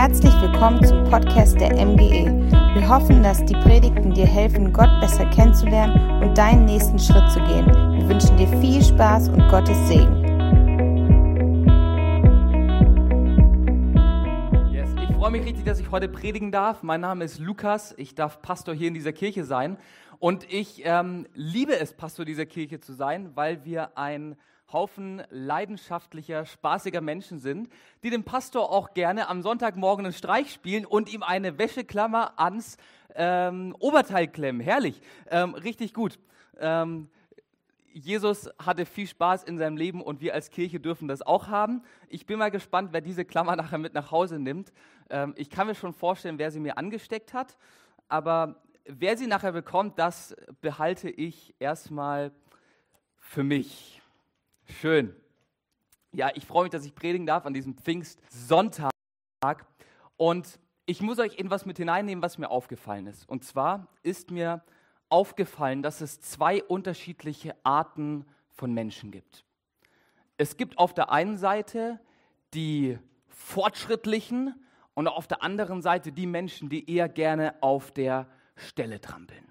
Herzlich willkommen zum Podcast der MGE. Wir hoffen, dass die Predigten dir helfen, Gott besser kennenzulernen und deinen nächsten Schritt zu gehen. Wir wünschen dir viel Spaß und Gottes Segen. Yes, ich freue mich richtig, dass ich heute predigen darf. Mein Name ist Lukas. Ich darf Pastor hier in dieser Kirche sein. Und ich ähm, liebe es, Pastor dieser Kirche zu sein, weil wir ein Haufen leidenschaftlicher, spaßiger Menschen sind, die dem Pastor auch gerne am Sonntagmorgen einen Streich spielen und ihm eine Wäscheklammer ans ähm, Oberteil klemmen. Herrlich, ähm, richtig gut. Ähm, Jesus hatte viel Spaß in seinem Leben und wir als Kirche dürfen das auch haben. Ich bin mal gespannt, wer diese Klammer nachher mit nach Hause nimmt. Ähm, ich kann mir schon vorstellen, wer sie mir angesteckt hat, aber wer sie nachher bekommt, das behalte ich erstmal für mich. Schön. Ja, ich freue mich, dass ich predigen darf an diesem Pfingstsonntag. Und ich muss euch in was mit hineinnehmen, was mir aufgefallen ist. Und zwar ist mir aufgefallen, dass es zwei unterschiedliche Arten von Menschen gibt. Es gibt auf der einen Seite die Fortschrittlichen und auf der anderen Seite die Menschen, die eher gerne auf der Stelle trampeln.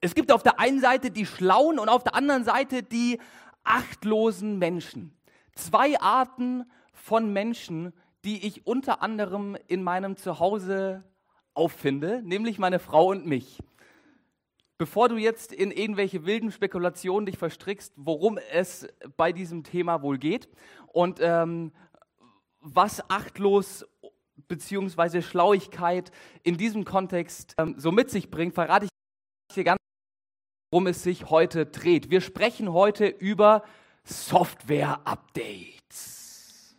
Es gibt auf der einen Seite die Schlauen und auf der anderen Seite die achtlosen Menschen. Zwei Arten von Menschen, die ich unter anderem in meinem Zuhause auffinde, nämlich meine Frau und mich. Bevor du jetzt in irgendwelche wilden Spekulationen dich verstrickst, worum es bei diesem Thema wohl geht und ähm, was achtlos bzw. Schlauigkeit in diesem Kontext ähm, so mit sich bringt, verrate ich dir ganz worum es sich heute dreht. Wir sprechen heute über Software-Updates.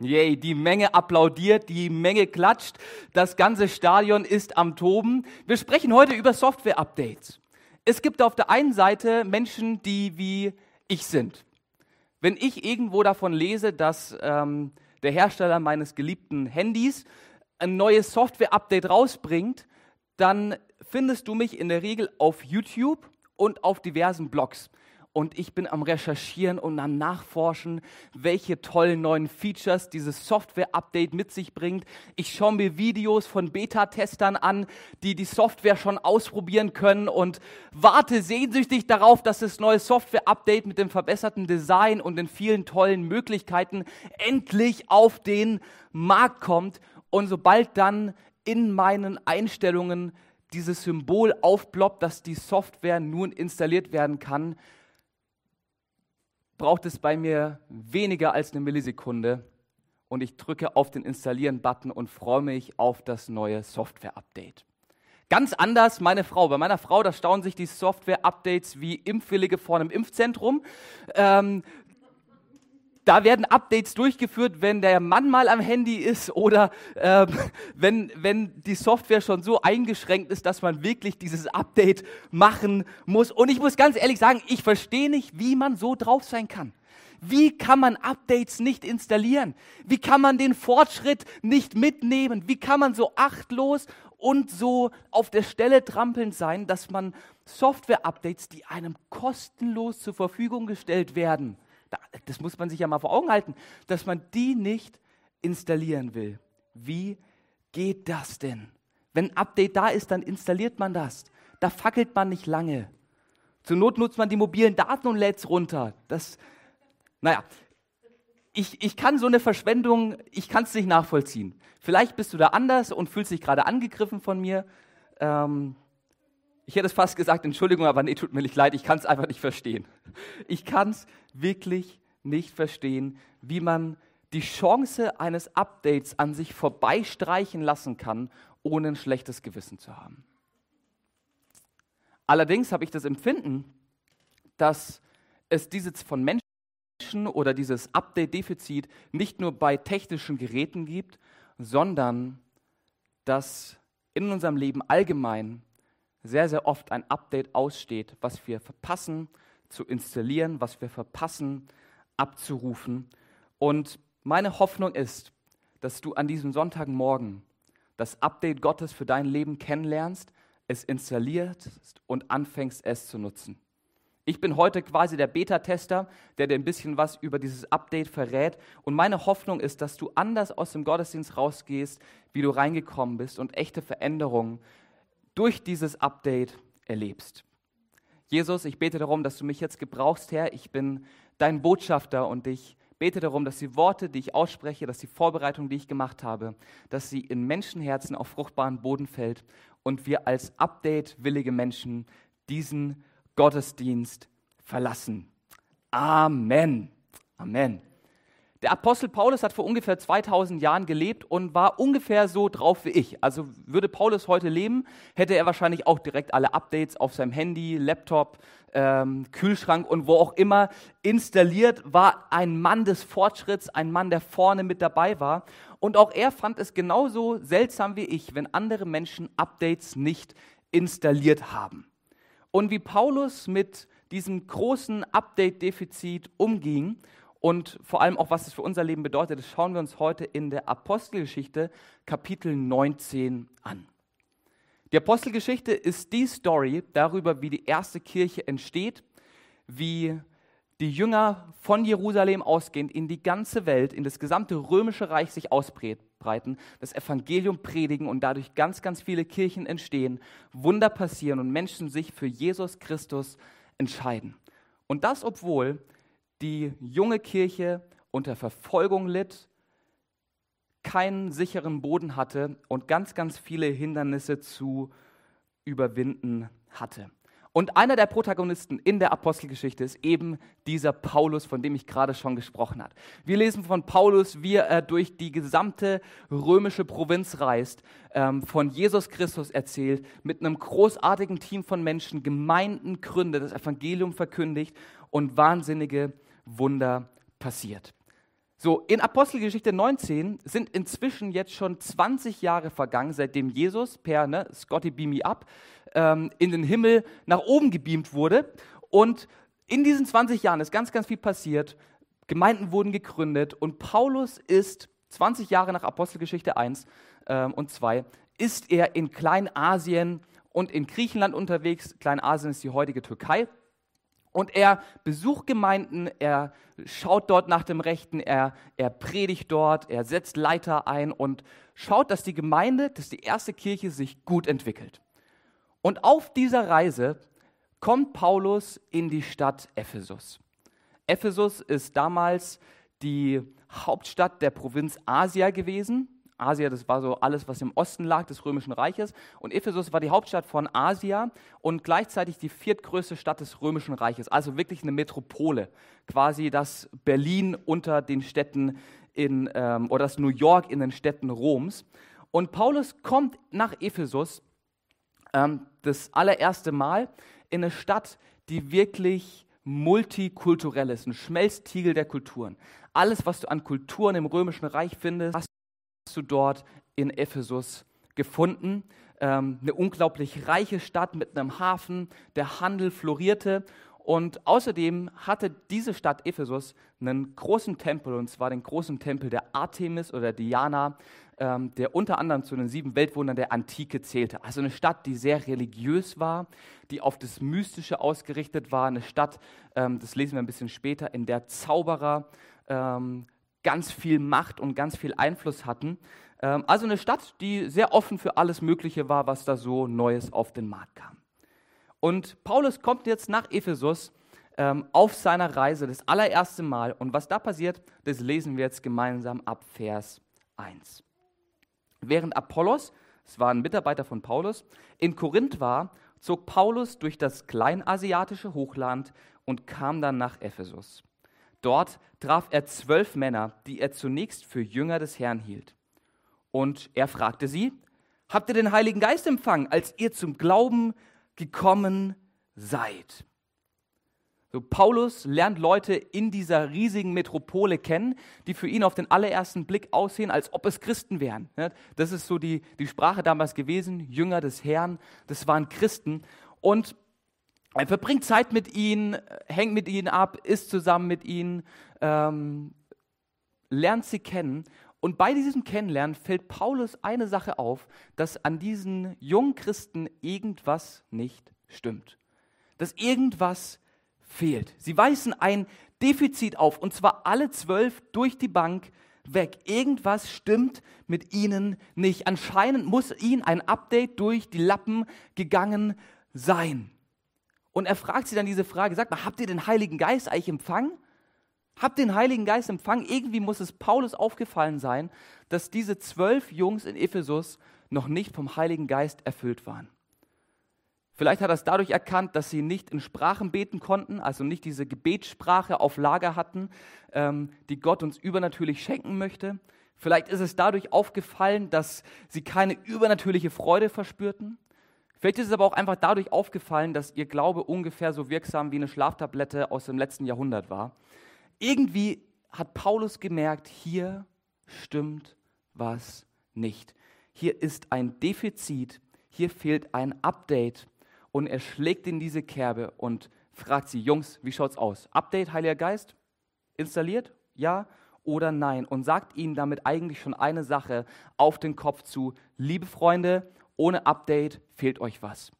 Yay, die Menge applaudiert, die Menge klatscht, das ganze Stadion ist am Toben. Wir sprechen heute über Software-Updates. Es gibt auf der einen Seite Menschen, die wie ich sind. Wenn ich irgendwo davon lese, dass ähm, der Hersteller meines geliebten Handys ein neues Software-Update rausbringt, dann findest du mich in der Regel auf YouTube und auf diversen Blogs. Und ich bin am Recherchieren und am Nachforschen, welche tollen neuen Features dieses Software-Update mit sich bringt. Ich schaue mir Videos von Beta-Testern an, die die Software schon ausprobieren können und warte sehnsüchtig darauf, dass das neue Software-Update mit dem verbesserten Design und den vielen tollen Möglichkeiten endlich auf den Markt kommt. Und sobald dann in meinen Einstellungen dieses Symbol aufploppt, dass die Software nun installiert werden kann, braucht es bei mir weniger als eine Millisekunde und ich drücke auf den Installieren-Button und freue mich auf das neue Software-Update. Ganz anders meine Frau. Bei meiner Frau, da staunen sich die Software-Updates wie Impfwillige vor einem Impfzentrum. Ähm, da werden Updates durchgeführt, wenn der Mann mal am Handy ist oder äh, wenn, wenn die Software schon so eingeschränkt ist, dass man wirklich dieses Update machen muss. Und ich muss ganz ehrlich sagen, ich verstehe nicht, wie man so drauf sein kann. Wie kann man Updates nicht installieren? Wie kann man den Fortschritt nicht mitnehmen? Wie kann man so achtlos und so auf der Stelle trampelnd sein, dass man Software-Updates, die einem kostenlos zur Verfügung gestellt werden, das muss man sich ja mal vor Augen halten, dass man die nicht installieren will. Wie geht das denn? Wenn ein Update da ist, dann installiert man das. Da fackelt man nicht lange. Zur Not nutzt man die mobilen Daten und lädt es runter. Das, naja, ich, ich kann so eine Verschwendung, ich kann es nicht nachvollziehen. Vielleicht bist du da anders und fühlst dich gerade angegriffen von mir. Ähm, ich hätte es fast gesagt, Entschuldigung, aber nee, tut mir nicht leid, ich kann es einfach nicht verstehen. Ich kann es wirklich nicht verstehen, wie man die Chance eines Updates an sich vorbeistreichen lassen kann, ohne ein schlechtes Gewissen zu haben. Allerdings habe ich das Empfinden, dass es dieses von Menschen oder dieses Update-Defizit nicht nur bei technischen Geräten gibt, sondern dass in unserem Leben allgemein sehr, sehr oft ein Update aussteht, was wir verpassen zu installieren, was wir verpassen abzurufen. Und meine Hoffnung ist, dass du an diesem Sonntagmorgen das Update Gottes für dein Leben kennenlernst, es installierst und anfängst es zu nutzen. Ich bin heute quasi der Beta-Tester, der dir ein bisschen was über dieses Update verrät. Und meine Hoffnung ist, dass du anders aus dem Gottesdienst rausgehst, wie du reingekommen bist und echte Veränderungen durch dieses Update erlebst. Jesus, ich bete darum, dass du mich jetzt gebrauchst, Herr. Ich bin dein Botschafter und ich bete darum, dass die Worte, die ich ausspreche, dass die Vorbereitung, die ich gemacht habe, dass sie in Menschenherzen auf fruchtbaren Boden fällt und wir als Update-willige Menschen diesen Gottesdienst verlassen. Amen. Amen. Der Apostel Paulus hat vor ungefähr 2000 Jahren gelebt und war ungefähr so drauf wie ich. Also würde Paulus heute leben, hätte er wahrscheinlich auch direkt alle Updates auf seinem Handy, Laptop, ähm, Kühlschrank und wo auch immer installiert, war ein Mann des Fortschritts, ein Mann, der vorne mit dabei war. Und auch er fand es genauso seltsam wie ich, wenn andere Menschen Updates nicht installiert haben und wie Paulus mit diesem großen Update-Defizit umging und vor allem auch, was es für unser Leben bedeutet, das schauen wir uns heute in der Apostelgeschichte Kapitel 19 an. Die Apostelgeschichte ist die Story darüber, wie die erste Kirche entsteht, wie die Jünger von Jerusalem ausgehend in die ganze Welt, in das gesamte römische Reich sich ausbreiten, das Evangelium predigen und dadurch ganz, ganz viele Kirchen entstehen, Wunder passieren und Menschen sich für Jesus Christus entscheiden. Und das, obwohl die junge Kirche unter Verfolgung litt, keinen sicheren Boden hatte und ganz, ganz viele Hindernisse zu überwinden hatte. Und einer der Protagonisten in der Apostelgeschichte ist eben dieser Paulus, von dem ich gerade schon gesprochen habe. Wir lesen von Paulus, wie er durch die gesamte römische Provinz reist, ähm, von Jesus Christus erzählt, mit einem großartigen Team von Menschen Gemeinden gründet, das Evangelium verkündigt und wahnsinnige Wunder passiert. So, in Apostelgeschichte 19 sind inzwischen jetzt schon 20 Jahre vergangen, seitdem Jesus per ne, Scotty Beam Me Up ähm, in den Himmel nach oben gebeamt wurde. Und in diesen 20 Jahren ist ganz, ganz viel passiert. Gemeinden wurden gegründet und Paulus ist 20 Jahre nach Apostelgeschichte 1 ähm, und 2, ist er in Kleinasien und in Griechenland unterwegs. Kleinasien ist die heutige Türkei. Und er besucht Gemeinden, er schaut dort nach dem Rechten, er, er predigt dort, er setzt Leiter ein und schaut, dass die Gemeinde, dass die erste Kirche sich gut entwickelt. Und auf dieser Reise kommt Paulus in die Stadt Ephesus. Ephesus ist damals die Hauptstadt der Provinz Asia gewesen. Asia, das war so alles, was im Osten lag des Römischen Reiches. Und Ephesus war die Hauptstadt von Asia und gleichzeitig die viertgrößte Stadt des Römischen Reiches. Also wirklich eine Metropole. Quasi das Berlin unter den Städten in, ähm, oder das New York in den Städten Roms. Und Paulus kommt nach Ephesus ähm, das allererste Mal in eine Stadt, die wirklich multikulturell ist, ein Schmelztiegel der Kulturen. Alles, was du an Kulturen im Römischen Reich findest, hast du dort in Ephesus gefunden. Ähm, eine unglaublich reiche Stadt mit einem Hafen, der Handel florierte. Und außerdem hatte diese Stadt Ephesus einen großen Tempel, und zwar den großen Tempel der Artemis oder Diana, ähm, der unter anderem zu den sieben Weltwundern der Antike zählte. Also eine Stadt, die sehr religiös war, die auf das Mystische ausgerichtet war. Eine Stadt, ähm, das lesen wir ein bisschen später, in der Zauberer ähm, ganz viel Macht und ganz viel Einfluss hatten. Ähm, also eine Stadt, die sehr offen für alles Mögliche war, was da so Neues auf den Markt kam. Und Paulus kommt jetzt nach Ephesus ähm, auf seiner Reise das allererste Mal. Und was da passiert, das lesen wir jetzt gemeinsam ab Vers 1. Während Apollos, es war ein Mitarbeiter von Paulus, in Korinth war, zog Paulus durch das kleinasiatische Hochland und kam dann nach Ephesus. Dort traf er zwölf Männer, die er zunächst für Jünger des Herrn hielt. Und er fragte sie, habt ihr den Heiligen Geist empfangen, als ihr zum Glauben gekommen seid? So, Paulus lernt Leute in dieser riesigen Metropole kennen, die für ihn auf den allerersten Blick aussehen, als ob es Christen wären. Das ist so die, die Sprache damals gewesen, Jünger des Herrn, das waren Christen. Und er verbringt Zeit mit ihnen, hängt mit ihnen ab, ist zusammen mit ihnen, ähm, lernt sie kennen. Und bei diesem Kennenlernen fällt Paulus eine Sache auf, dass an diesen jungen Christen irgendwas nicht stimmt. Dass irgendwas fehlt. Sie weisen ein Defizit auf, und zwar alle zwölf durch die Bank weg. Irgendwas stimmt mit ihnen nicht. Anscheinend muss ihnen ein Update durch die Lappen gegangen sein. Und er fragt sie dann diese Frage, sagt mal, habt ihr den Heiligen Geist eigentlich empfangen? Habt den Heiligen Geist empfangen? Irgendwie muss es Paulus aufgefallen sein, dass diese zwölf Jungs in Ephesus noch nicht vom Heiligen Geist erfüllt waren. Vielleicht hat er es dadurch erkannt, dass sie nicht in Sprachen beten konnten, also nicht diese Gebetssprache auf Lager hatten, ähm, die Gott uns übernatürlich schenken möchte. Vielleicht ist es dadurch aufgefallen, dass sie keine übernatürliche Freude verspürten. Vielleicht ist es aber auch einfach dadurch aufgefallen, dass ihr Glaube ungefähr so wirksam wie eine Schlaftablette aus dem letzten Jahrhundert war. Irgendwie hat Paulus gemerkt, hier stimmt was nicht. Hier ist ein Defizit, hier fehlt ein Update und er schlägt in diese Kerbe und fragt sie, Jungs, wie schaut's aus? Update, Heiliger Geist? Installiert? Ja oder nein? Und sagt ihnen damit eigentlich schon eine Sache auf den Kopf zu. Liebe Freunde, ohne Update fehlt euch was.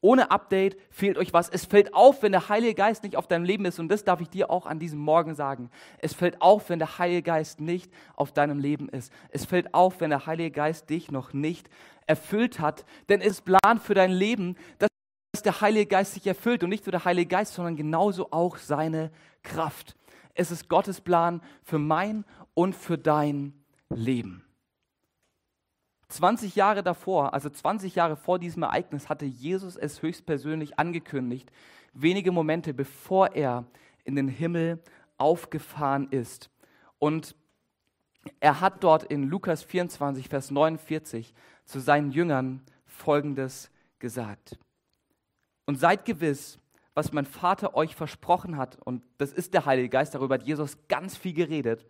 Ohne Update fehlt euch was. Es fällt auf, wenn der Heilige Geist nicht auf deinem Leben ist. Und das darf ich dir auch an diesem Morgen sagen. Es fällt auf, wenn der Heilige Geist nicht auf deinem Leben ist. Es fällt auf, wenn der Heilige Geist dich noch nicht erfüllt hat. Denn es ist Plan für dein Leben, dass der Heilige Geist sich erfüllt und nicht nur der Heilige Geist, sondern genauso auch seine Kraft. Es ist Gottes Plan für mein und für dein Leben. 20 Jahre davor, also 20 Jahre vor diesem Ereignis, hatte Jesus es höchstpersönlich angekündigt, wenige Momente bevor er in den Himmel aufgefahren ist. Und er hat dort in Lukas 24, Vers 49 zu seinen Jüngern Folgendes gesagt. Und seid gewiss, was mein Vater euch versprochen hat, und das ist der Heilige Geist, darüber hat Jesus ganz viel geredet.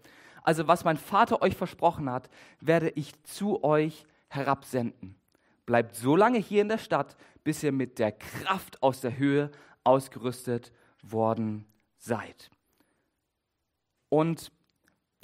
Also was mein Vater euch versprochen hat, werde ich zu euch herabsenden. Bleibt so lange hier in der Stadt, bis ihr mit der Kraft aus der Höhe ausgerüstet worden seid. Und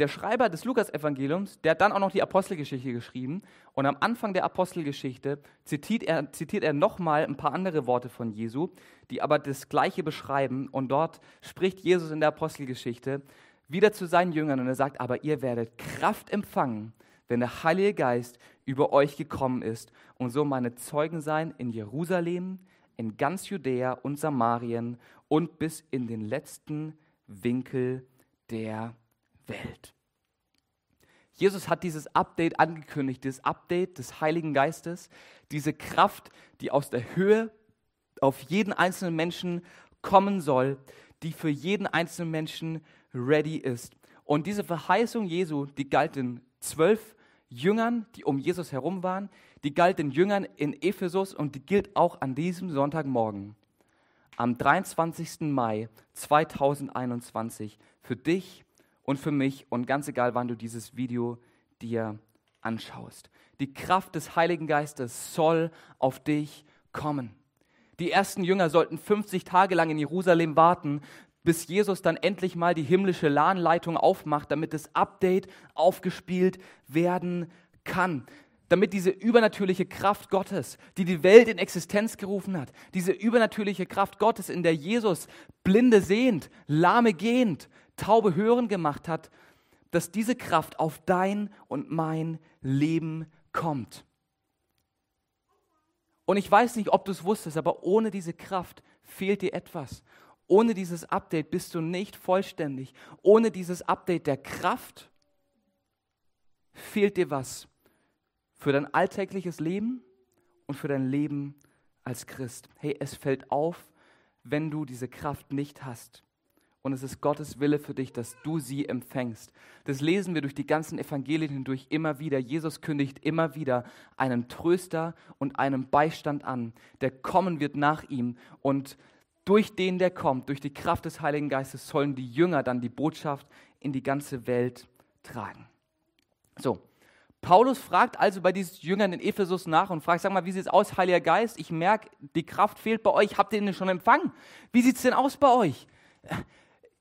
der Schreiber des Lukas-Evangeliums, der hat dann auch noch die Apostelgeschichte geschrieben. Und am Anfang der Apostelgeschichte zitiert er, zitiert er nochmal ein paar andere Worte von Jesu, die aber das Gleiche beschreiben. Und dort spricht Jesus in der Apostelgeschichte wieder zu seinen Jüngern und er sagt, aber ihr werdet Kraft empfangen, wenn der Heilige Geist über euch gekommen ist und so meine Zeugen sein in Jerusalem, in ganz Judäa und Samarien und bis in den letzten Winkel der Welt. Jesus hat dieses Update angekündigt, dieses Update des Heiligen Geistes, diese Kraft, die aus der Höhe auf jeden einzelnen Menschen kommen soll, die für jeden einzelnen Menschen ready ist. Und diese Verheißung Jesu, die galt den zwölf Jüngern, die um Jesus herum waren, die galt den Jüngern in Ephesus und die gilt auch an diesem Sonntagmorgen, am 23. Mai 2021, für dich und für mich und ganz egal, wann du dieses Video dir anschaust. Die Kraft des Heiligen Geistes soll auf dich kommen. Die ersten Jünger sollten 50 Tage lang in Jerusalem warten, bis Jesus dann endlich mal die himmlische LAN-Leitung aufmacht, damit das Update aufgespielt werden kann. Damit diese übernatürliche Kraft Gottes, die die Welt in Existenz gerufen hat, diese übernatürliche Kraft Gottes, in der Jesus Blinde sehend, Lahme gehend, Taube hören gemacht hat, dass diese Kraft auf dein und mein Leben kommt. Und ich weiß nicht, ob du es wusstest, aber ohne diese Kraft fehlt dir etwas. Ohne dieses Update bist du nicht vollständig. Ohne dieses Update der Kraft fehlt dir was für dein alltägliches Leben und für dein Leben als Christ. Hey, es fällt auf, wenn du diese Kraft nicht hast und es ist Gottes Wille für dich, dass du sie empfängst. Das lesen wir durch die ganzen Evangelien hindurch immer wieder. Jesus kündigt immer wieder einen Tröster und einen Beistand an, der kommen wird nach ihm und durch den, der kommt, durch die Kraft des Heiligen Geistes, sollen die Jünger dann die Botschaft in die ganze Welt tragen. So, Paulus fragt also bei diesen Jüngern in Ephesus nach und fragt, sag mal, wie sieht es aus, Heiliger Geist? Ich merke, die Kraft fehlt bei euch. Habt ihr den schon empfangen? Wie sieht es denn aus bei euch?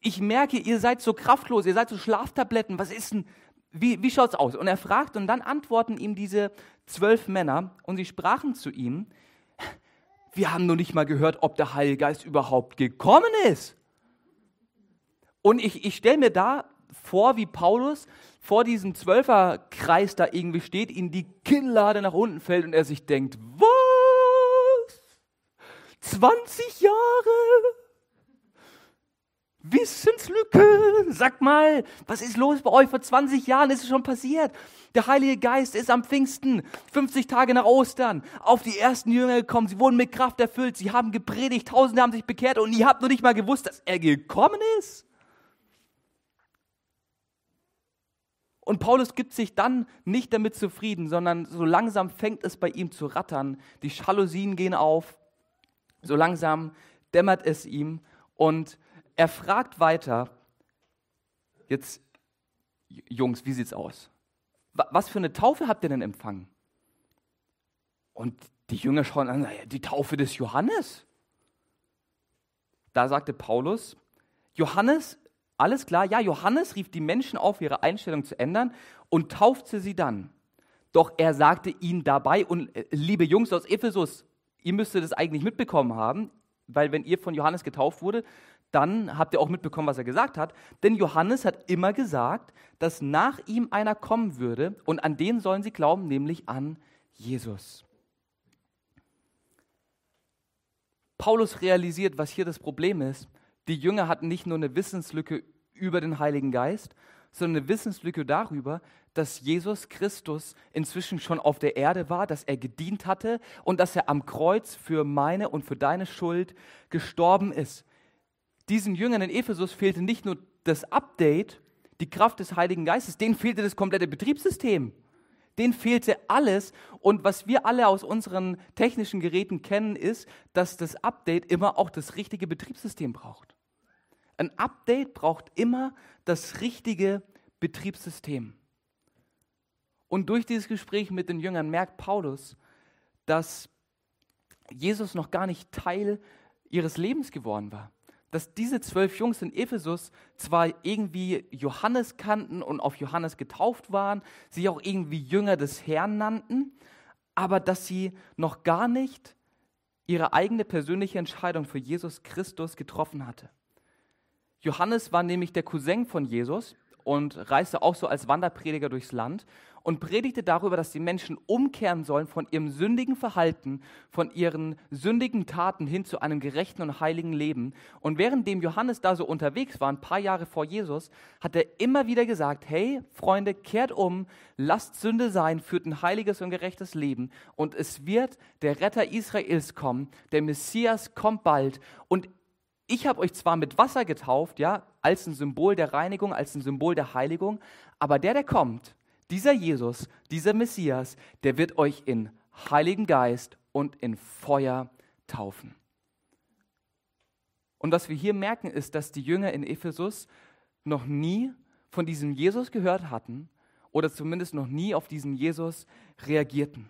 ich merke, ihr seid so kraftlos, ihr seid so Schlaftabletten, was ist denn, wie, wie schaut's aus? Und er fragt und dann antworten ihm diese zwölf Männer und sie sprachen zu ihm, wir haben noch nicht mal gehört, ob der Heilige Geist überhaupt gekommen ist. Und ich, ich stelle mir da vor, wie Paulus vor diesem Zwölferkreis da irgendwie steht, in die Kinnlade nach unten fällt und er sich denkt, was? 20 Jahre? Wissenslücke. Sag mal, was ist los bei euch? Vor 20 Jahren ist es schon passiert. Der Heilige Geist ist am Pfingsten, 50 Tage nach Ostern, auf die ersten Jünger gekommen. Sie wurden mit Kraft erfüllt. Sie haben gepredigt. Tausende haben sich bekehrt und ihr habt nur nicht mal gewusst, dass er gekommen ist. Und Paulus gibt sich dann nicht damit zufrieden, sondern so langsam fängt es bei ihm zu rattern. Die Jalousien gehen auf. So langsam dämmert es ihm und er fragt weiter, jetzt Jungs, wie sieht's aus? Was für eine Taufe habt ihr denn empfangen? Und die Jünger schauen an, die Taufe des Johannes. Da sagte Paulus, Johannes, alles klar, ja, Johannes rief die Menschen auf, ihre Einstellung zu ändern und taufte sie dann. Doch er sagte ihnen dabei, und äh, liebe Jungs aus Ephesus, ihr müsstet das eigentlich mitbekommen haben, weil wenn ihr von Johannes getauft wurde, dann habt ihr auch mitbekommen, was er gesagt hat. Denn Johannes hat immer gesagt, dass nach ihm einer kommen würde und an den sollen sie glauben, nämlich an Jesus. Paulus realisiert, was hier das Problem ist. Die Jünger hatten nicht nur eine Wissenslücke über den Heiligen Geist, sondern eine Wissenslücke darüber, dass Jesus Christus inzwischen schon auf der Erde war, dass er gedient hatte und dass er am Kreuz für meine und für deine Schuld gestorben ist diesen Jüngern in Ephesus fehlte nicht nur das Update, die Kraft des Heiligen Geistes, denen fehlte das komplette Betriebssystem. Denen fehlte alles. Und was wir alle aus unseren technischen Geräten kennen, ist, dass das Update immer auch das richtige Betriebssystem braucht. Ein Update braucht immer das richtige Betriebssystem. Und durch dieses Gespräch mit den Jüngern merkt Paulus, dass Jesus noch gar nicht Teil ihres Lebens geworden war dass diese zwölf Jungs in Ephesus zwar irgendwie Johannes kannten und auf Johannes getauft waren, sich auch irgendwie Jünger des Herrn nannten, aber dass sie noch gar nicht ihre eigene persönliche Entscheidung für Jesus Christus getroffen hatte. Johannes war nämlich der Cousin von Jesus und reiste auch so als Wanderprediger durchs Land und predigte darüber, dass die Menschen umkehren sollen von ihrem sündigen Verhalten, von ihren sündigen Taten hin zu einem gerechten und heiligen Leben. Und währenddem Johannes da so unterwegs war, ein paar Jahre vor Jesus, hat er immer wieder gesagt, hey Freunde, kehrt um, lasst Sünde sein, führt ein heiliges und gerechtes Leben und es wird der Retter Israels kommen, der Messias kommt bald und ich habe euch zwar mit Wasser getauft, ja, als ein Symbol der Reinigung, als ein Symbol der Heiligung, aber der, der kommt, dieser Jesus, dieser Messias, der wird euch in Heiligen Geist und in Feuer taufen. Und was wir hier merken, ist, dass die Jünger in Ephesus noch nie von diesem Jesus gehört hatten oder zumindest noch nie auf diesen Jesus reagierten.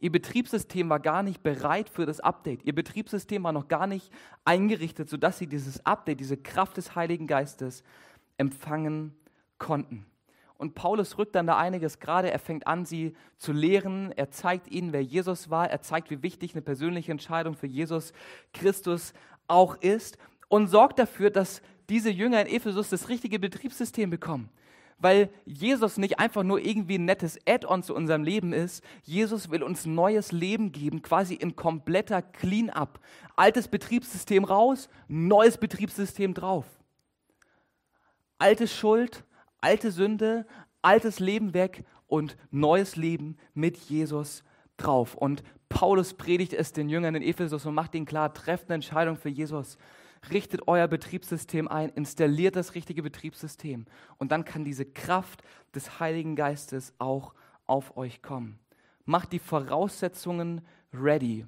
Ihr Betriebssystem war gar nicht bereit für das Update. Ihr Betriebssystem war noch gar nicht eingerichtet, sodass sie dieses Update, diese Kraft des Heiligen Geistes empfangen konnten. Und Paulus rückt dann da einiges gerade. Er fängt an, sie zu lehren. Er zeigt ihnen, wer Jesus war. Er zeigt, wie wichtig eine persönliche Entscheidung für Jesus Christus auch ist. Und sorgt dafür, dass diese Jünger in Ephesus das richtige Betriebssystem bekommen. Weil Jesus nicht einfach nur irgendwie ein nettes Add-on zu unserem Leben ist. Jesus will uns neues Leben geben, quasi in kompletter Clean-up. Altes Betriebssystem raus, neues Betriebssystem drauf. Alte Schuld, alte Sünde, altes Leben weg und neues Leben mit Jesus drauf. Und Paulus predigt es den Jüngern in Ephesus und macht ihnen klar, trefft eine Entscheidung für Jesus. Richtet euer Betriebssystem ein, installiert das richtige Betriebssystem. Und dann kann diese Kraft des Heiligen Geistes auch auf euch kommen. Macht die Voraussetzungen ready.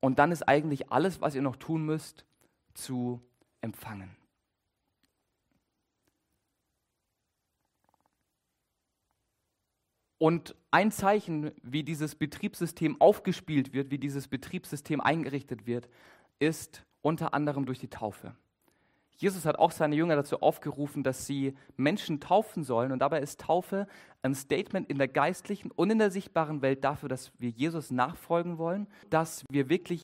Und dann ist eigentlich alles, was ihr noch tun müsst, zu empfangen. Und ein Zeichen, wie dieses Betriebssystem aufgespielt wird, wie dieses Betriebssystem eingerichtet wird, ist unter anderem durch die Taufe. Jesus hat auch seine Jünger dazu aufgerufen, dass sie Menschen taufen sollen. Und dabei ist Taufe ein Statement in der geistlichen und in der sichtbaren Welt dafür, dass wir Jesus nachfolgen wollen, dass wir wirklich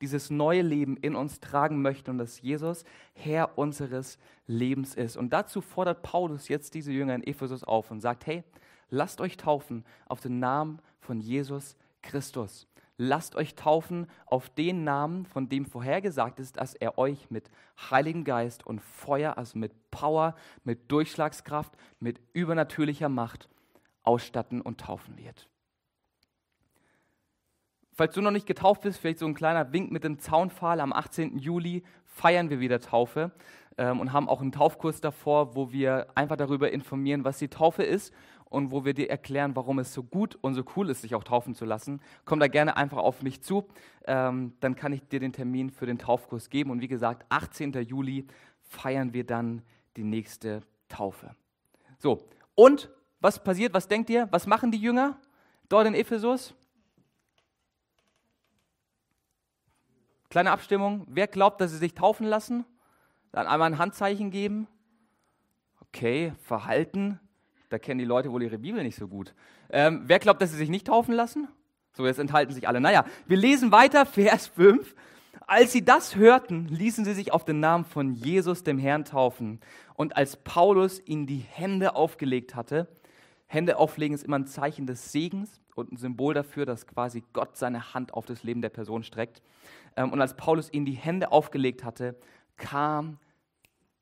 dieses neue Leben in uns tragen möchten und dass Jesus Herr unseres Lebens ist. Und dazu fordert Paulus jetzt diese Jünger in Ephesus auf und sagt, hey, lasst euch taufen auf den Namen von Jesus Christus. Lasst euch taufen auf den Namen, von dem vorhergesagt ist, dass er euch mit Heiligen Geist und Feuer, also mit Power, mit Durchschlagskraft, mit übernatürlicher Macht ausstatten und taufen wird. Falls du noch nicht getauft bist, vielleicht so ein kleiner Wink mit dem Zaunpfahl. Am 18. Juli feiern wir wieder Taufe ähm, und haben auch einen Taufkurs davor, wo wir einfach darüber informieren, was die Taufe ist und wo wir dir erklären, warum es so gut und so cool ist, sich auch taufen zu lassen. Komm da gerne einfach auf mich zu, ähm, dann kann ich dir den Termin für den Taufkurs geben. Und wie gesagt, 18. Juli feiern wir dann die nächste Taufe. So, und was passiert? Was denkt ihr? Was machen die Jünger dort in Ephesus? Kleine Abstimmung. Wer glaubt, dass sie sich taufen lassen? Dann einmal ein Handzeichen geben. Okay, Verhalten. Da kennen die Leute wohl ihre Bibel nicht so gut. Ähm, wer glaubt, dass sie sich nicht taufen lassen? So, jetzt enthalten sich alle. Naja, wir lesen weiter, Vers 5. Als sie das hörten, ließen sie sich auf den Namen von Jesus, dem Herrn, taufen. Und als Paulus ihnen die Hände aufgelegt hatte, Hände auflegen ist immer ein Zeichen des Segens und ein Symbol dafür, dass quasi Gott seine Hand auf das Leben der Person streckt. Ähm, und als Paulus ihnen die Hände aufgelegt hatte, kam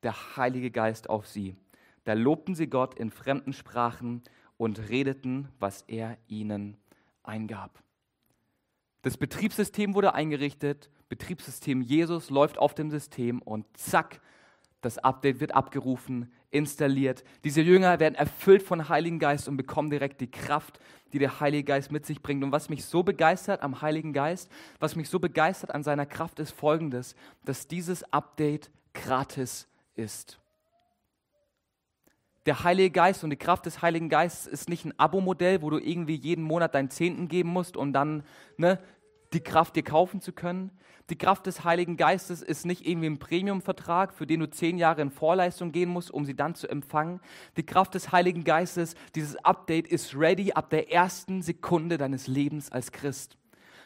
der Heilige Geist auf sie. Da lobten sie Gott in fremden Sprachen und redeten, was er ihnen eingab. Das Betriebssystem wurde eingerichtet, Betriebssystem Jesus läuft auf dem System und zack, das Update wird abgerufen, installiert. Diese Jünger werden erfüllt von Heiligen Geist und bekommen direkt die Kraft, die der Heilige Geist mit sich bringt. Und was mich so begeistert am Heiligen Geist, was mich so begeistert an seiner Kraft ist folgendes, dass dieses Update gratis ist. Der Heilige Geist und die Kraft des Heiligen Geistes ist nicht ein Abo-Modell, wo du irgendwie jeden Monat deinen Zehnten geben musst, um dann ne, die Kraft dir kaufen zu können. Die Kraft des Heiligen Geistes ist nicht irgendwie ein Premium-Vertrag, für den du zehn Jahre in Vorleistung gehen musst, um sie dann zu empfangen. Die Kraft des Heiligen Geistes, dieses Update ist ready ab der ersten Sekunde deines Lebens als Christ.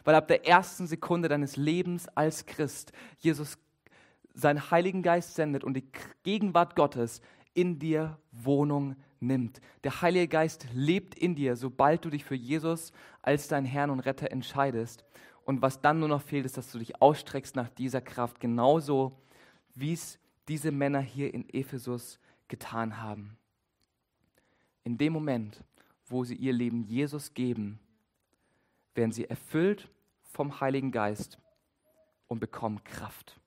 Weil ab der ersten Sekunde deines Lebens als Christ Jesus seinen Heiligen Geist sendet und die Gegenwart Gottes in dir Wohnung nimmt. Der Heilige Geist lebt in dir, sobald du dich für Jesus als dein Herrn und Retter entscheidest. Und was dann nur noch fehlt, ist, dass du dich ausstreckst nach dieser Kraft, genauso wie es diese Männer hier in Ephesus getan haben. In dem Moment, wo sie ihr Leben Jesus geben, werden sie erfüllt vom Heiligen Geist und bekommen Kraft.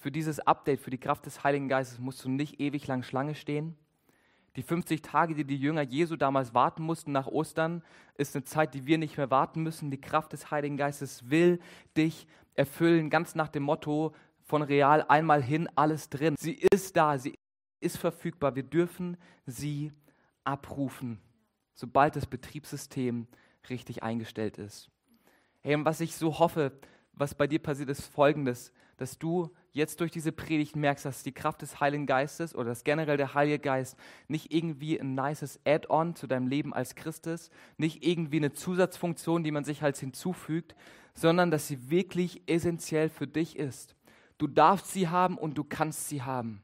Für dieses Update, für die Kraft des Heiligen Geistes musst du nicht ewig lang Schlange stehen. Die 50 Tage, die die Jünger Jesu damals warten mussten nach Ostern, ist eine Zeit, die wir nicht mehr warten müssen. Die Kraft des Heiligen Geistes will dich erfüllen, ganz nach dem Motto von Real einmal hin, alles drin. Sie ist da, sie ist verfügbar. Wir dürfen sie abrufen, sobald das Betriebssystem richtig eingestellt ist. Hey, und was ich so hoffe, was bei dir passiert, ist folgendes, dass du jetzt durch diese Predigt merkst, dass die Kraft des Heiligen Geistes oder dass generell der Heilige Geist nicht irgendwie ein nices Add-on zu deinem Leben als Christ ist, nicht irgendwie eine Zusatzfunktion, die man sich halt hinzufügt, sondern dass sie wirklich essentiell für dich ist. Du darfst sie haben und du kannst sie haben.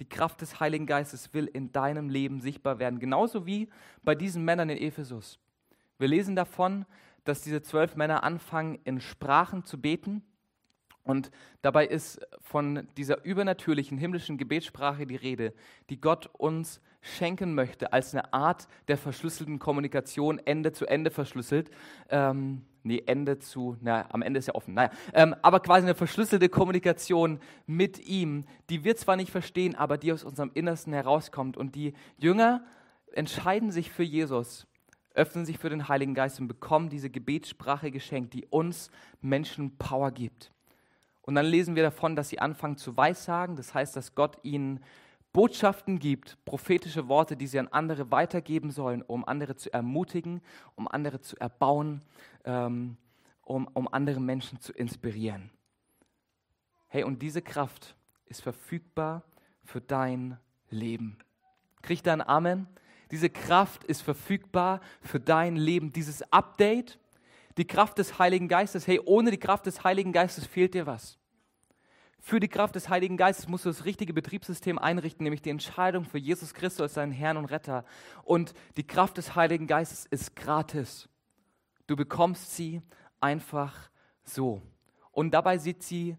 Die Kraft des Heiligen Geistes will in deinem Leben sichtbar werden, genauso wie bei diesen Männern in Ephesus. Wir lesen davon, dass diese zwölf Männer anfangen, in Sprachen zu beten und dabei ist von dieser übernatürlichen himmlischen Gebetssprache die Rede, die Gott uns schenken möchte als eine Art der verschlüsselten Kommunikation, Ende zu Ende verschlüsselt. Ähm, nee, Ende zu, na, am Ende ist ja offen, naja. Ähm, aber quasi eine verschlüsselte Kommunikation mit ihm, die wir zwar nicht verstehen, aber die aus unserem Innersten herauskommt. Und die Jünger entscheiden sich für Jesus, öffnen sich für den Heiligen Geist und bekommen diese Gebetssprache geschenkt, die uns Menschen Power gibt. Und dann lesen wir davon, dass sie anfangen zu weissagen. Das heißt, dass Gott ihnen Botschaften gibt, prophetische Worte, die sie an andere weitergeben sollen, um andere zu ermutigen, um andere zu erbauen, ähm, um, um andere Menschen zu inspirieren. Hey, und diese Kraft ist verfügbar für dein Leben. Kriegt ein Amen? Diese Kraft ist verfügbar für dein Leben. Dieses Update, Die Kraft des Heiligen Geistes. Hey, ohne die Kraft des Heiligen Geistes fehlt dir was. Für die Kraft des Heiligen Geistes musst du das richtige Betriebssystem einrichten, nämlich die Entscheidung für Jesus Christus als deinen Herrn und Retter. Und die Kraft des Heiligen Geistes ist gratis. Du bekommst sie einfach so. Und dabei sieht sie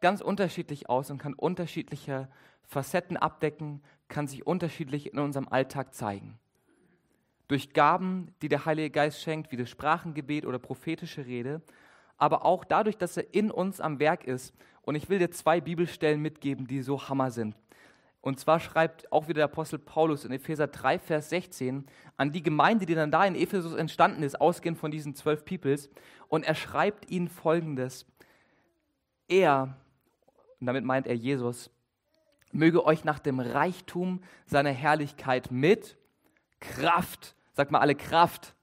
ganz unterschiedlich aus und kann unterschiedliche Facetten abdecken, kann sich unterschiedlich in unserem Alltag zeigen. Durch Gaben, die der Heilige Geist schenkt, wie das Sprachengebet oder prophetische Rede, aber auch dadurch, dass er in uns am Werk ist. Und ich will dir zwei Bibelstellen mitgeben, die so Hammer sind. Und zwar schreibt auch wieder der Apostel Paulus in Epheser 3, Vers 16 an die Gemeinde, die dann da in Ephesus entstanden ist, ausgehend von diesen zwölf Peoples. Und er schreibt ihnen folgendes: Er, und damit meint er Jesus, möge euch nach dem Reichtum seiner Herrlichkeit mit Kraft, sagt mal alle Kraft,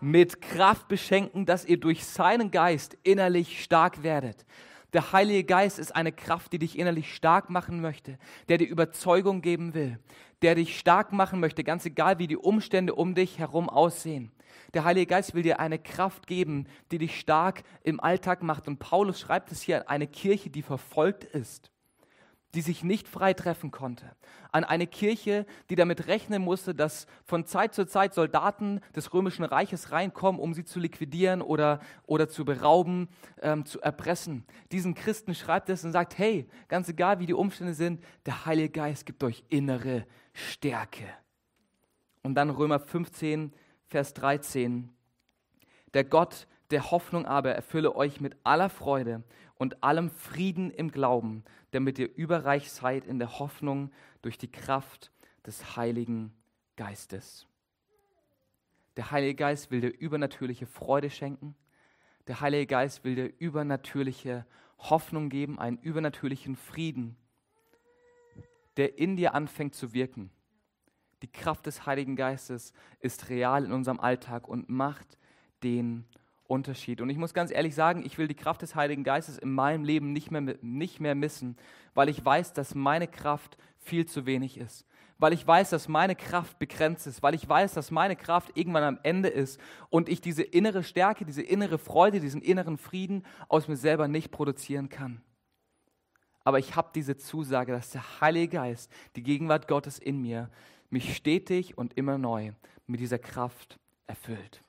mit Kraft beschenken, dass ihr durch seinen Geist innerlich stark werdet. Der Heilige Geist ist eine Kraft, die dich innerlich stark machen möchte, der dir Überzeugung geben will, der dich stark machen möchte, ganz egal wie die Umstände um dich herum aussehen. Der Heilige Geist will dir eine Kraft geben, die dich stark im Alltag macht. Und Paulus schreibt es hier eine Kirche, die verfolgt ist die sich nicht frei treffen konnte. An eine Kirche, die damit rechnen musste, dass von Zeit zu Zeit Soldaten des römischen Reiches reinkommen, um sie zu liquidieren oder, oder zu berauben, ähm, zu erpressen. Diesen Christen schreibt es und sagt, hey, ganz egal wie die Umstände sind, der Heilige Geist gibt euch innere Stärke. Und dann Römer 15, Vers 13. Der Gott der Hoffnung aber erfülle euch mit aller Freude und allem Frieden im Glauben, damit ihr überreich seid in der Hoffnung durch die Kraft des Heiligen Geistes. Der Heilige Geist will dir übernatürliche Freude schenken. Der Heilige Geist will dir übernatürliche Hoffnung geben, einen übernatürlichen Frieden, der in dir anfängt zu wirken. Die Kraft des Heiligen Geistes ist real in unserem Alltag und macht den Unterschied. Und ich muss ganz ehrlich sagen, ich will die Kraft des Heiligen Geistes in meinem Leben nicht mehr, nicht mehr missen, weil ich weiß, dass meine Kraft viel zu wenig ist. Weil ich weiß, dass meine Kraft begrenzt ist, weil ich weiß, dass meine Kraft irgendwann am Ende ist und ich diese innere Stärke, diese innere Freude, diesen inneren Frieden aus mir selber nicht produzieren kann. Aber ich habe diese Zusage, dass der Heilige Geist, die Gegenwart Gottes in mir, mich stetig und immer neu mit dieser Kraft erfüllt.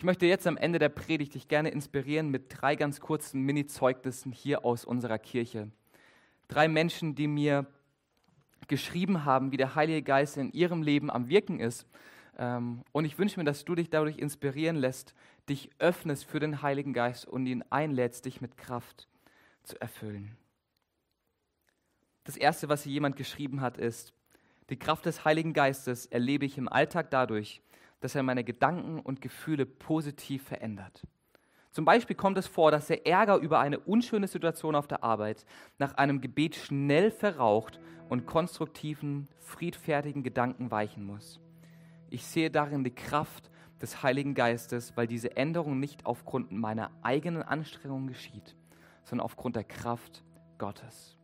Ich möchte jetzt am Ende der Predigt dich gerne inspirieren mit drei ganz kurzen Mini-Zeugnissen hier aus unserer Kirche. Drei Menschen, die mir geschrieben haben, wie der Heilige Geist in ihrem Leben am Wirken ist. Ähm, und ich wünsche mir, dass du dich dadurch inspirieren lässt, dich öffnest für den Heiligen Geist und ihn einlädst, dich mit Kraft zu erfüllen. Das Erste, was hier jemand geschrieben hat, ist, die Kraft des Heiligen Geistes erlebe ich im Alltag dadurch, dass er meine Gedanken und Gefühle positiv verändert. Zum Beispiel kommt es vor, dass der Ärger über eine unschöne Situation auf der Arbeit nach einem Gebet schnell verraucht und konstruktiven, friedfertigen Gedanken weichen muss. Ich sehe darin die Kraft des Heiligen Geistes, weil diese Änderung nicht aufgrund meiner eigenen Anstrengungen geschieht, sondern aufgrund der Kraft Gottes.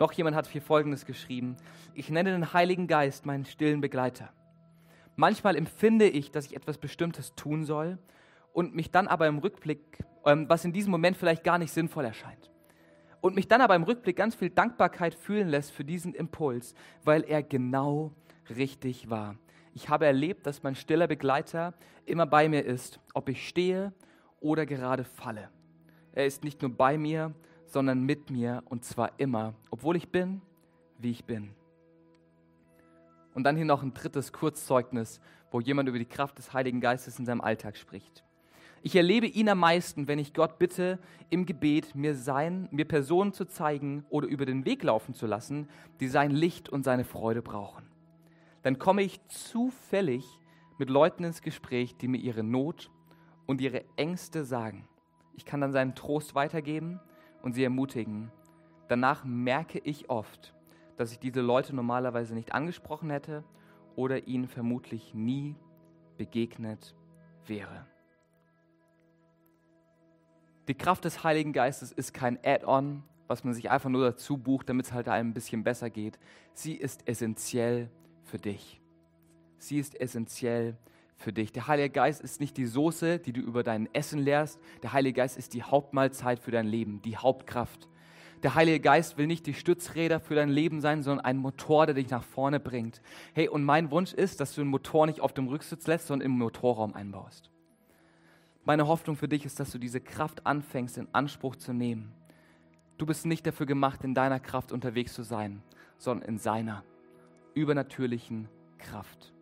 Noch jemand hat hier Folgendes geschrieben. Ich nenne den Heiligen Geist meinen stillen Begleiter. Manchmal empfinde ich, dass ich etwas Bestimmtes tun soll und mich dann aber im Rückblick, ähm, was in diesem Moment vielleicht gar nicht sinnvoll erscheint. Und mich dann aber im Rückblick ganz viel Dankbarkeit fühlen lässt für diesen Impuls, weil er genau richtig war. Ich habe erlebt, dass mein stiller Begleiter immer bei mir ist, ob ich stehe oder gerade falle. Er ist nicht nur bei mir, sondern mit mir und zwar immer, obwohl ich bin, wie ich bin. Und dann hier noch ein drittes Kurzzeugnis, wo jemand über die Kraft des Heiligen Geistes in seinem Alltag spricht. Ich erlebe ihn am meisten, wenn ich Gott bitte, im Gebet mir, sein, mir Personen zu zeigen oder über den Weg laufen zu lassen, die sein Licht und seine Freude brauchen. Dann komme ich zufällig mit Leuten ins Gespräch, die mir ihre Not und ihre Ängste sagen. Ich kann dann seinen Trost weitergeben und sie ermutigen. Danach merke ich oft, dass ich diese Leute normalerweise nicht angesprochen hätte oder ihnen vermutlich nie begegnet wäre. Die Kraft des Heiligen Geistes ist kein Add-on, was man sich einfach nur dazu bucht, damit es halt einem ein bisschen besser geht. Sie ist essentiell für dich. Sie ist essentiell für dich. Der Heilige Geist ist nicht die Soße, die du über dein Essen lehrst. Der Heilige Geist ist die Hauptmahlzeit für dein Leben, die Hauptkraft. Der Heilige Geist will nicht die Stützräder für dein Leben sein, sondern ein Motor, der dich nach vorne bringt. Hey, und mein Wunsch ist, dass du den Motor nicht auf dem Rücksitz lässt, sondern im Motorraum einbaust. Meine Hoffnung für dich ist, dass du diese Kraft anfängst in Anspruch zu nehmen. Du bist nicht dafür gemacht, in deiner Kraft unterwegs zu sein, sondern in seiner übernatürlichen Kraft.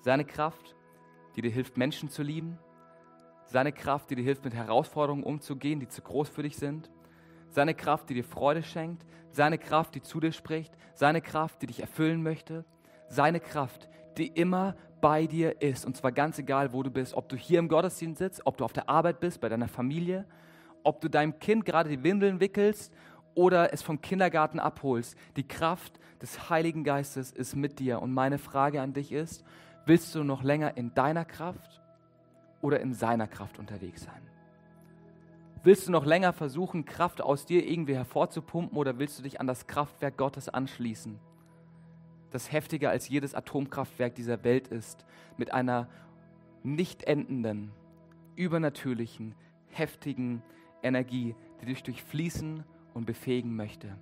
Seine Kraft, die dir hilft, Menschen zu lieben. Seine Kraft, die dir hilft, mit Herausforderungen umzugehen, die zu groß für dich sind. Seine Kraft, die dir Freude schenkt. Seine Kraft, die zu dir spricht. Seine Kraft, die dich erfüllen möchte. Seine Kraft, die immer bei dir ist. Und zwar ganz egal, wo du bist. Ob du hier im Gottesdienst sitzt, ob du auf der Arbeit bist, bei deiner Familie, ob du deinem Kind gerade die Windeln wickelst oder es vom Kindergarten abholst. Die Kraft des Heiligen Geistes ist mit dir. Und meine Frage an dich ist, willst du noch länger in deiner Kraft oder in seiner Kraft unterwegs sein? Willst du noch länger versuchen, Kraft aus dir irgendwie hervorzupumpen oder willst du dich an das Kraftwerk Gottes anschließen? Das heftiger als jedes Atomkraftwerk dieser Welt ist, mit einer nicht endenden, übernatürlichen, heftigen Energie, die dich durchfließen und befähigen möchte.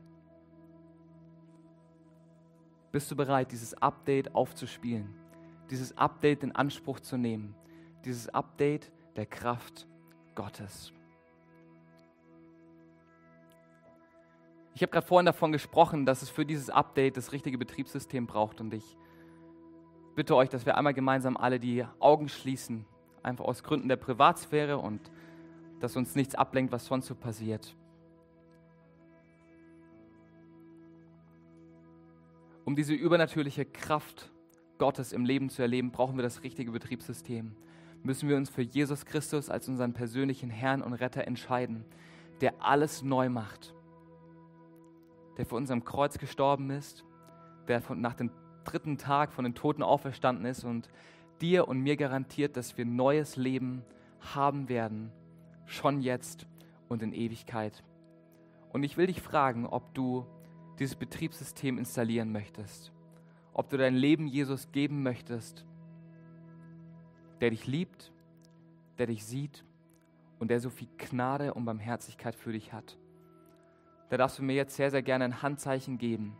Bist du bereit, dieses Update aufzuspielen, dieses Update in Anspruch zu nehmen, dieses Update der Kraft Gottes? Ich habe gerade vorhin davon gesprochen, dass es für dieses Update das richtige Betriebssystem braucht und ich bitte euch, dass wir einmal gemeinsam alle die Augen schließen, einfach aus Gründen der Privatsphäre und dass uns nichts ablenkt, was sonst so passiert. Um diese übernatürliche Kraft Gottes im Leben zu erleben, brauchen wir das richtige Betriebssystem. Müssen wir uns für Jesus Christus als unseren persönlichen Herrn und Retter entscheiden, der alles neu macht der für uns am Kreuz gestorben ist, der von, nach dem dritten Tag von den Toten auferstanden ist und dir und mir garantiert, dass wir neues Leben haben werden, schon jetzt und in Ewigkeit. Und ich will dich fragen, ob du dieses Betriebssystem installieren möchtest, ob du dein Leben Jesus geben möchtest, der dich liebt, der dich sieht und der so viel Gnade und Barmherzigkeit für dich hat da darfst du mir jetzt sehr, sehr gerne ein Handzeichen geben,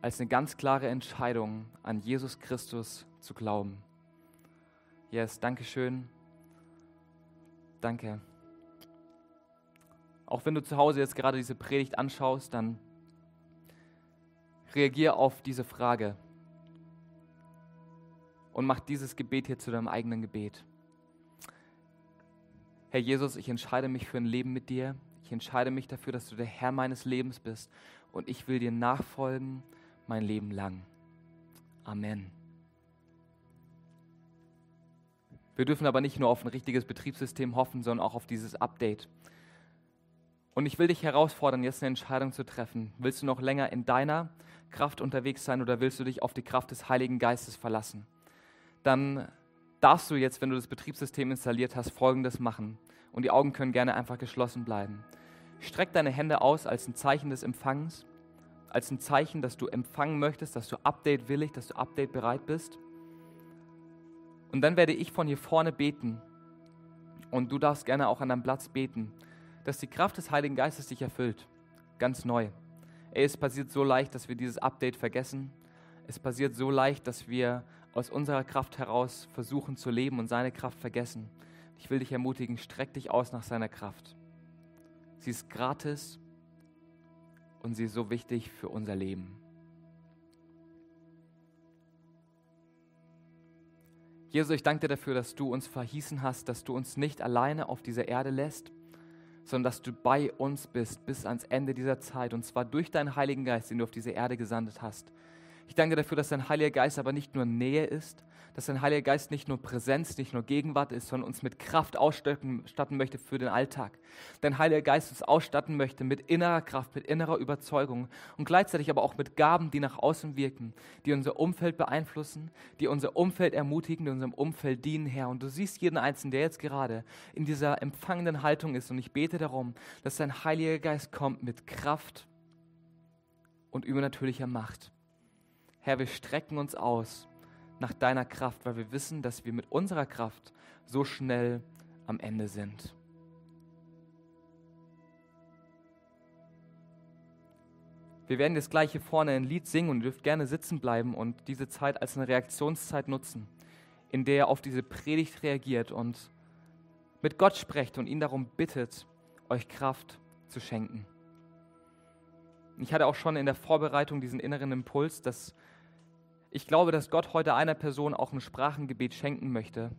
als eine ganz klare Entscheidung an Jesus Christus zu glauben. Yes, danke schön. Danke. Auch wenn du zu Hause jetzt gerade diese Predigt anschaust, dann reagier auf diese Frage und mach dieses Gebet hier zu deinem eigenen Gebet. Herr Jesus, ich entscheide mich für ein Leben mit dir. Ich entscheide mich dafür, dass du der Herr meines Lebens bist und ich will dir nachfolgen mein Leben lang. Amen. Wir dürfen aber nicht nur auf ein richtiges Betriebssystem hoffen, sondern auch auf dieses Update. Und ich will dich herausfordern, jetzt eine Entscheidung zu treffen. Willst du noch länger in deiner Kraft unterwegs sein oder willst du dich auf die Kraft des Heiligen Geistes verlassen? Dann darfst du jetzt, wenn du das Betriebssystem installiert hast, Folgendes machen. Und die Augen können gerne einfach geschlossen bleiben. Streck deine Hände aus als ein Zeichen des Empfangens, als ein Zeichen, dass du empfangen möchtest, dass du update willig, dass du update bereit bist. Und dann werde ich von hier vorne beten. Und du darfst gerne auch an deinem Platz beten, dass die Kraft des Heiligen Geistes dich erfüllt. Ganz neu. Ey, es passiert so leicht, dass wir dieses Update vergessen. Es passiert so leicht, dass wir aus unserer Kraft heraus versuchen zu leben und seine Kraft vergessen. Ich will dich ermutigen, streck dich aus nach seiner Kraft. Sie ist gratis und sie ist so wichtig für unser Leben. Jesus, ich danke dir dafür, dass du uns verhießen hast, dass du uns nicht alleine auf dieser Erde lässt, sondern dass du bei uns bist bis ans Ende dieser Zeit und zwar durch deinen Heiligen Geist, den du auf diese Erde gesandt hast. Ich danke dafür, dass dein Heiliger Geist aber nicht nur Nähe ist, dass dein Heiliger Geist nicht nur Präsenz, nicht nur Gegenwart ist, sondern uns mit Kraft ausstatten möchte für den Alltag. Dein Heiliger Geist uns ausstatten möchte mit innerer Kraft, mit innerer Überzeugung und gleichzeitig aber auch mit Gaben, die nach außen wirken, die unser Umfeld beeinflussen, die unser Umfeld ermutigen, die unserem Umfeld dienen, Herr. Und du siehst jeden Einzelnen, der jetzt gerade in dieser empfangenden Haltung ist. Und ich bete darum, dass dein Heiliger Geist kommt mit Kraft und übernatürlicher Macht. Herr, wir strecken uns aus nach deiner Kraft, weil wir wissen, dass wir mit unserer Kraft so schnell am Ende sind. Wir werden jetzt gleich hier vorne ein Lied singen und ihr dürft gerne sitzen bleiben und diese Zeit als eine Reaktionszeit nutzen, in der ihr auf diese Predigt reagiert und mit Gott sprecht und ihn darum bittet, euch Kraft zu schenken. Ich hatte auch schon in der Vorbereitung diesen inneren Impuls, dass ich glaube, dass Gott heute einer Person auch ein Sprachengebet schenken möchte.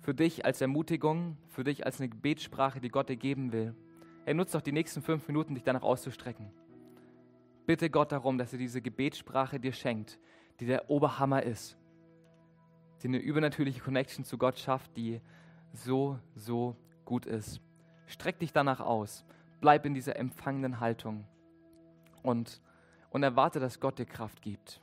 Für dich als Ermutigung, für dich als eine Gebetssprache, die Gott dir geben will. Er nutzt doch die nächsten fünf Minuten, dich danach auszustrecken. Bitte Gott darum, dass er diese Gebetssprache dir schenkt, die der Oberhammer ist, die eine übernatürliche Connection zu Gott schafft, die so, so gut ist. Streck dich danach aus, bleib in dieser empfangenen Haltung und und erwarte, dass Gott dir Kraft gibt.